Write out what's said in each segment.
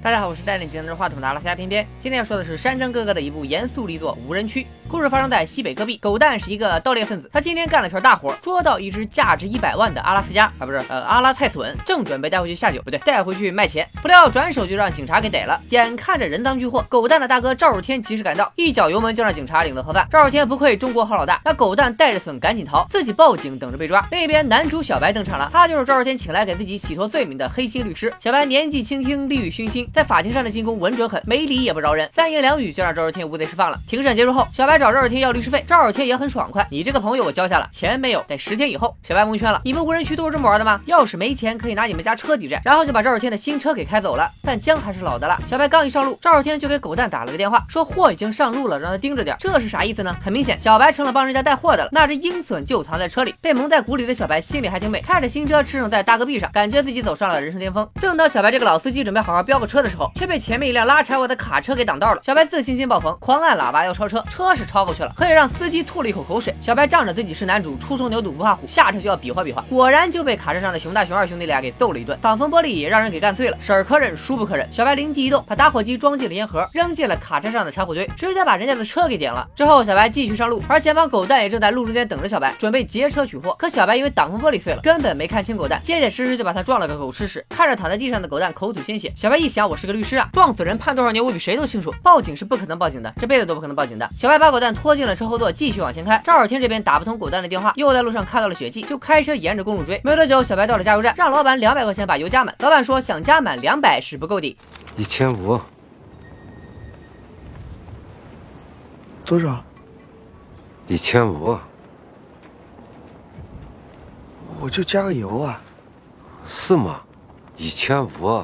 大家好，我是带领技能话筒的阿拉斯加偏偏。今天要说的是山珍哥哥的一部严肃力作《无人区》。故事发生在西北戈壁，狗蛋是一个盗猎分子，他今天干了票大活，捉到一只价值一百万的阿拉斯加啊，不是呃阿拉泰斯吻，正准备带回去下酒，不对，带回去卖钱，不料转手就让警察给逮了。眼看着人赃俱获，狗蛋的大哥赵日天及时赶到，一脚油门就让警察领了盒饭。赵日天不愧中国好老大，让狗蛋带着笋赶紧逃，自己报警等着被抓。另一边男主小白登场了，他就是赵日天请来给自己洗脱罪名的黑心律师。小白年纪轻轻，利欲熏心，在法庭上的进攻稳准狠，没理也不饶人，三言两语就让赵日天无罪释放了。庭审结束后，小白找赵日天要律师费，赵日天也很爽快，你这个朋友我交下了，钱没有，得十天以后。小白蒙圈了，你们无人区都是这么玩的吗？要是没钱，可以拿你们家车抵债，然后就把赵日天的新车给开走了。但姜还是老的辣，小白刚一上路，赵日天就给狗蛋打了个电话，说货已经上路了，让他盯着点。这是啥意思呢？很明显，小白成了帮人家带货的了。那只鹰隼就藏在车里，被蒙在鼓里的小白心里还挺美，开着新车驰骋在大戈壁上，感觉自己走上了人生巅峰。正当小白这个老司机准备好好飙个车的时候，却被前面一辆拉柴火的卡车给挡道了。小白自信心爆棚，狂按喇叭要超车，车是超过去了，可以让司机吐了一口口水。小白仗着自己是男主，初生牛犊不怕虎，下车就要比划比划，果然就被卡车上的熊大熊二兄弟俩给揍了一顿，挡风玻璃也让人给干碎了。婶儿可忍，叔不可忍，小白灵机一动，把打火机装进了烟盒，扔进了卡车上的柴火堆，直接把人家的车给点了。之后小白继续上路，而前方狗蛋也正在路中间等着小白，准备劫车取货。可小白因为挡风玻璃碎了，根本没看清狗蛋，结结实实就把他撞了个狗吃屎。看着躺在地上的狗蛋口吐鲜血，小白一想，我是个律师啊，撞死人判多少年我比谁都清楚，报警是不可能报警的，这辈子都不可能报警的。小白把狗蛋拖进了车后座，继续往前开。赵尔天这边打不通狗蛋的电话，又在路上看到了血迹，就开车沿着公路追。没多久，小白到了加油站，让老板两百块钱把油加满。老板说想加满两百是不够的，一千五，多少？一千五，我就加个油啊！是吗？一千五，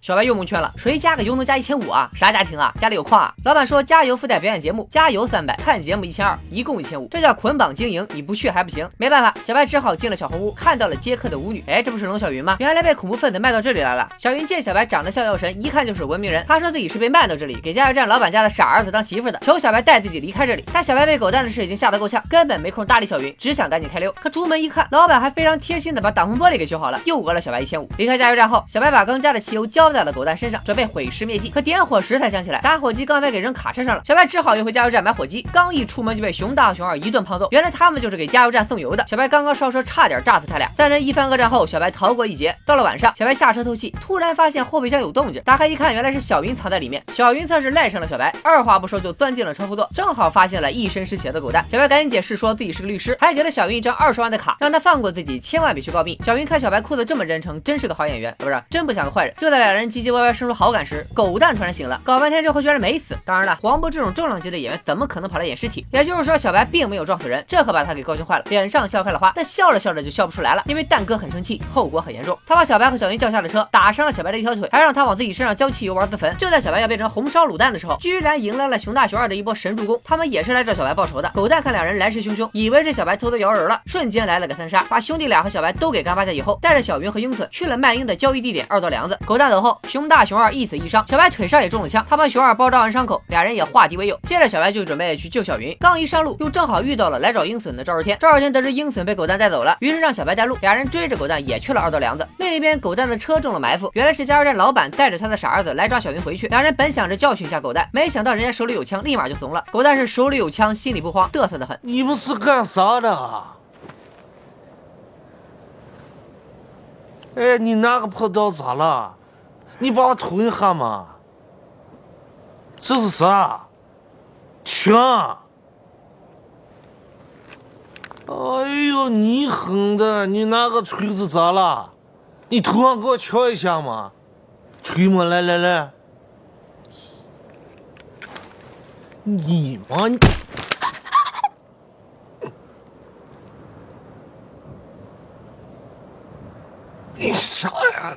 小白又蒙圈了，谁加个油能加一千五啊？啥家庭啊？家里有矿啊？老板说加油附带表演节目，加油三百，看节目一千二，一共一千五，这叫捆绑经营，你不去还不行。没办法，小白只好进了小红屋，看到了接客的舞女。哎，这不是龙小云吗？原来被恐怖分子卖到这里来了。小云见小白长得像药神，一看就是文明人。他说自己是被卖到这里，给加油站老板家的傻儿子当媳妇的，求小白带自己离开这里。但小白被狗蛋的事已经吓得够呛，根本没空搭理小云，只想赶紧开溜。可出门一看，老板还非常贴心的把挡风玻璃给修好了，又讹了小白一千五。离开加油站后，小白把刚加的汽油浇在了狗蛋身上，准备毁尸灭迹。可点火时才想起来，打火机刚才给扔卡车上了。小白只好又回加油站买火机。刚一出门就被熊大熊二一顿胖揍。原来他们就是给加油站送油的。小白刚刚烧车，差点炸死他俩。三人一番恶战后，小白逃过一劫。到了晚上，小白下车透气，突然发现后备箱有动静，打开一看，原来是小云藏在里面。小云算是赖上了小白，二话不说就钻进了车后座，正好发现了一身是血的狗蛋。小白赶紧解释说自己是个律师，还给了小云一张二十万的卡，让他放过自己，千万别去告密。小云看小白哭得这么真诚，真是个好演员，不是真不像个坏人。就在两人人唧唧歪歪生出好感时，狗蛋突然醒了，搞半天之后居然没死。当然了，黄渤这种重量级的演员怎么可能跑来演尸体？也就是说，小白并没有撞死人，这可把他给高兴坏了，脸上笑开了花。但笑着笑着就笑不出来了，因为蛋哥很生气，后果很严重。他把小白和小云叫下了车，打伤了小白的一条腿，还让他往自己身上浇汽油玩自焚。就在小白要变成红烧卤蛋的时候，居然迎来了熊大熊二的一波神助攻。他们也是来找小白报仇的。狗蛋看两人来势汹汹，以为是小白偷偷摇人了，瞬间来了个三杀，把兄弟俩和小白都给干趴下以后，带着小云和鹰隼去了卖鹰的交易地点二道梁子。狗蛋走后，熊大熊二一死一伤，小白腿上也中了枪。他帮熊二包扎完伤口，俩人也化敌为友。接着小白就准备去救小云，刚一上路，又正好遇到了来找鹰隼的赵日天。赵日天得知鹰隼被狗蛋带走了，于是让小白带路，俩人追着狗蛋也去了二道梁子。另一边，狗蛋的车中了埋伏，原来是加油站老板带着他的傻儿子来抓小云回去。两人本想着教训一下狗蛋，没想到人家手里有枪，立马就怂了。狗蛋是手里有枪，心里不慌，嘚瑟的很。你们是干啥的？哎，你拿个破刀咋了？你把我捅一下嘛？这是啥？枪！哎呦，你狠的！你拿个锤子咋了？你头上给我敲一下嘛？锤嘛，来来来！你妈！你 你啥呀？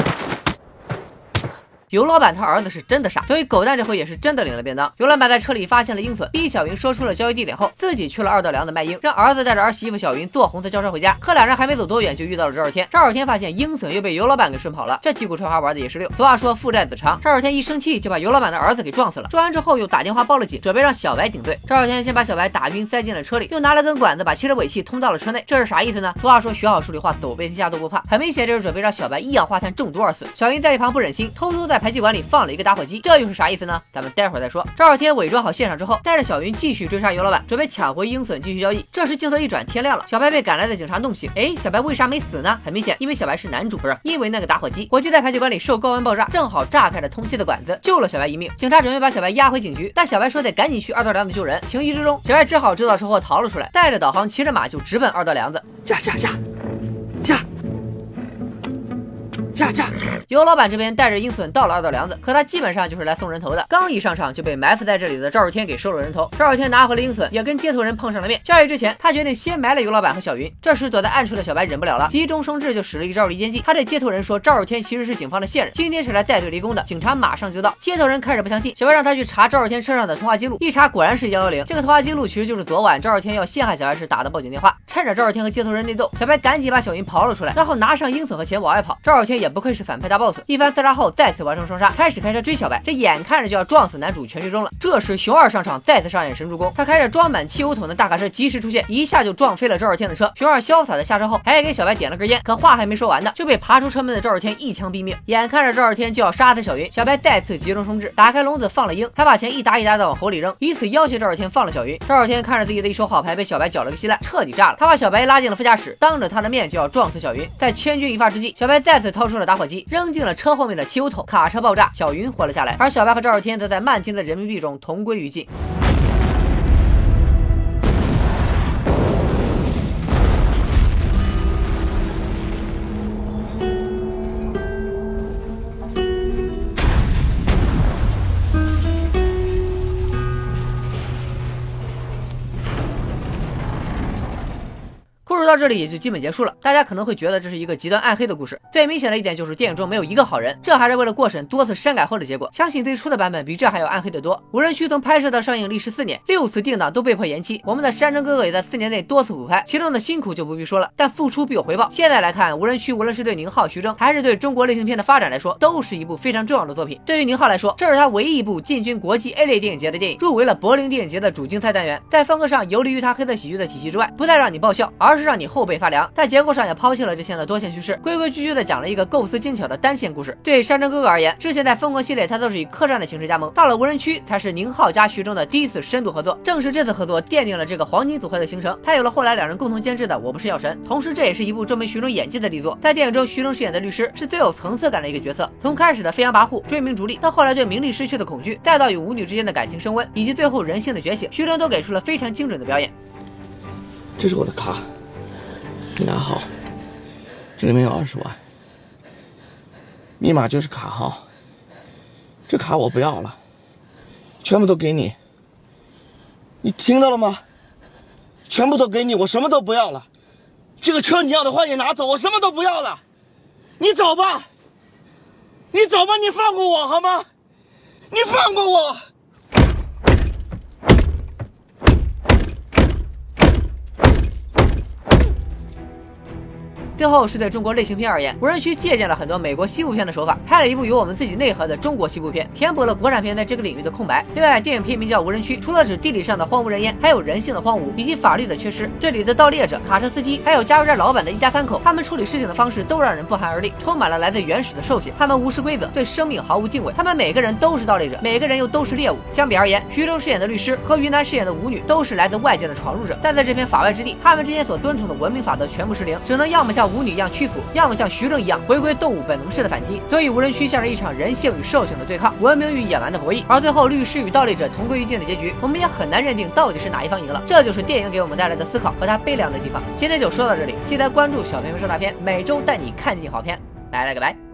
尤老板他儿子是真的傻，所以狗蛋这回也是真的领了便当。尤老板在车里发现了鹰隼，逼小云说出了交易地点后，自己去了二道梁子卖鹰，让儿子带着儿媳妇小云坐红色轿车回家。可两人还没走多远，就遇到了赵少天。赵少天发现鹰隼又被尤老板给顺跑了，这击鼓传花玩的也是溜。俗话说父债子偿，赵少天一生气就把尤老板的儿子给撞死了。撞完之后又打电话报了警，准备让小白顶罪。赵少天先把小白打晕，塞进了车里，又拿了根管子把汽车尾气通到了车内。这是啥意思呢？俗话说学好数理化，走遍天下都不怕。很明显，这 是准备让小白一氧化碳中毒而死。小云在一旁不忍心，偷偷在排气管里放了一个打火机，这又是啥意思呢？咱们待会儿再说。赵少天伪装好现场之后，带着小云继续追杀尤老板，准备抢回鹰隼继续交易。这时镜头一转，天亮了，小白被赶来的警察弄醒。哎，小白为啥没死呢？很明显，因为小白是男主，不是因为那个打火机，火机在排气管里受高温爆炸，正好炸开了通气的管子，救了小白一命。警察准备把小白押回警局，但小白说得赶紧去二道梁子救人。情急之中，小白只好制造车祸逃了出来，带着导航，骑着马就直奔二道梁子。驾驾驾，驾驾驾！尤老板这边带着鹰隼到了二道梁子，可他基本上就是来送人头的。刚一上场就被埋伏在这里的赵少天给收了人头。赵少天拿回了鹰隼，也跟接头人碰上了面。交易之前，他决定先埋了尤老板和小云。这时躲在暗处的小白忍不了了，急中生智就使了一招离间计。他对接头人说，赵少天其实是警方的线人，今天是来带队离宫的。警察马上就到。接头人开始不相信，小白让他去查赵少天车上的通话记录，一查果然是幺幺零。这个通话记录其实就是昨晚赵少天要陷害小白时打的报警电话。趁着赵少天和接头人内斗，小白赶紧把小云刨了出来，然后拿上鹰隼和钱往外跑。赵少天也不愧是反派大 boss，一番厮杀后再次完成双杀，开始开车追小白。这眼看着就要撞死男主全剧终了。这时熊二上场，再次上演神助攻，他开着装满汽油桶的大卡车及时出现，一下就撞飞了赵少天的车。熊二潇洒的下车后，还给小白点了根烟，可话还没说完呢，就被爬出车门的赵少天一枪毙命。眼看着赵少天就要杀死小云，小白再次急中生智，打开笼子放了鹰，还把钱一沓一沓的往火里扔，以此要挟赵少天放了小云。赵少天看着自己的一手好牌被小白搅了个稀烂，彻底炸了。他把小白拉进了副驾驶，当着他的面就要撞死小云。在千钧一发之际，小白再次掏出了打火机，扔进了车后面的汽油桶，卡车爆炸，小云活了下来，而小白和赵少天则在漫天的人民币中同归于尽。到这里也就基本结束了。大家可能会觉得这是一个极端暗黑的故事。最明显的一点就是电影中没有一个好人，这还是为了过审多次删改后的结果。相信最初的版本比这还要暗黑得多。无人区从拍摄到上映历时四年，六次定档都被迫延期。我们的山珍哥哥也在四年内多次补拍，其中的辛苦就不必说了。但付出必有回报。现在来看，无人区无论是对宁浩、徐峥，还是对中国类型片的发展来说，都是一部非常重要的作品。对于宁浩来说，这是他唯一一部进军国际 A 类电影节的电影，入围了柏林电影节的主竞赛单元。在风格上游离于他黑色喜剧的体系之外，不再让你爆笑，而是让你你后背发凉。在结构上也抛弃了之前的多线叙事，规规矩矩的讲了一个构思精巧的单线故事。对山珍哥哥而言，之前在疯狂系列他都是以客栈的形式加盟，到了无人区才是宁浩加徐峥的第一次深度合作。正是这次合作奠定了这个黄金组合的形成，才有了后来两人共同监制的《我不是药神》。同时，这也是一部证明徐峥演技的力作。在电影中，徐峥饰演的律师是最有层次感的一个角色。从开始的飞扬跋扈、追名逐利，到后来对名利失去的恐惧，再到与舞女之间的感情升温，以及最后人性的觉醒，徐峥都给出了非常精准的表演。这是我的卡，你拿好。这里面有二十万，密码就是卡号。这卡我不要了，全部都给你。你听到了吗？全部都给你，我什么都不要了。这个车你要的话也拿走，我什么都不要了。你走吧，你走吧，你放过我好吗？你放过我。最后是对中国类型片而言，无人区借鉴了很多美国西部片的手法，拍了一部有我们自己内核的中国西部片，填补了国产片在这个领域的空白。另外，电影片名叫《无人区》，除了指地理上的荒无人烟，还有人性的荒芜以及法律的缺失。这里的盗猎者、卡车司机，还有加油站老板的一家三口，他们处理事情的方式都让人不寒而栗，充满了来自原始的兽性。他们无视规则，对生命毫无敬畏。他们每个人都是盗猎者，每个人又都是猎物。相比而言，徐峥饰演的律师和于南饰演的舞女都是来自外界的闯入者，但在这片法外之地，他们之间所尊崇的文明法则全部失灵，只能要么像舞女一样屈服。要么像徐峥一样回归动物本能式的反击，所以无人区像是一场人性与兽性的对抗，文明与野蛮的博弈。而最后律师与盗猎者同归于尽的结局，我们也很难认定到底是哪一方赢了。这就是电影给我们带来的思考和它悲凉的地方。今天就说到这里，记得关注小片说大片，每周带你看尽好片。拜了个拜。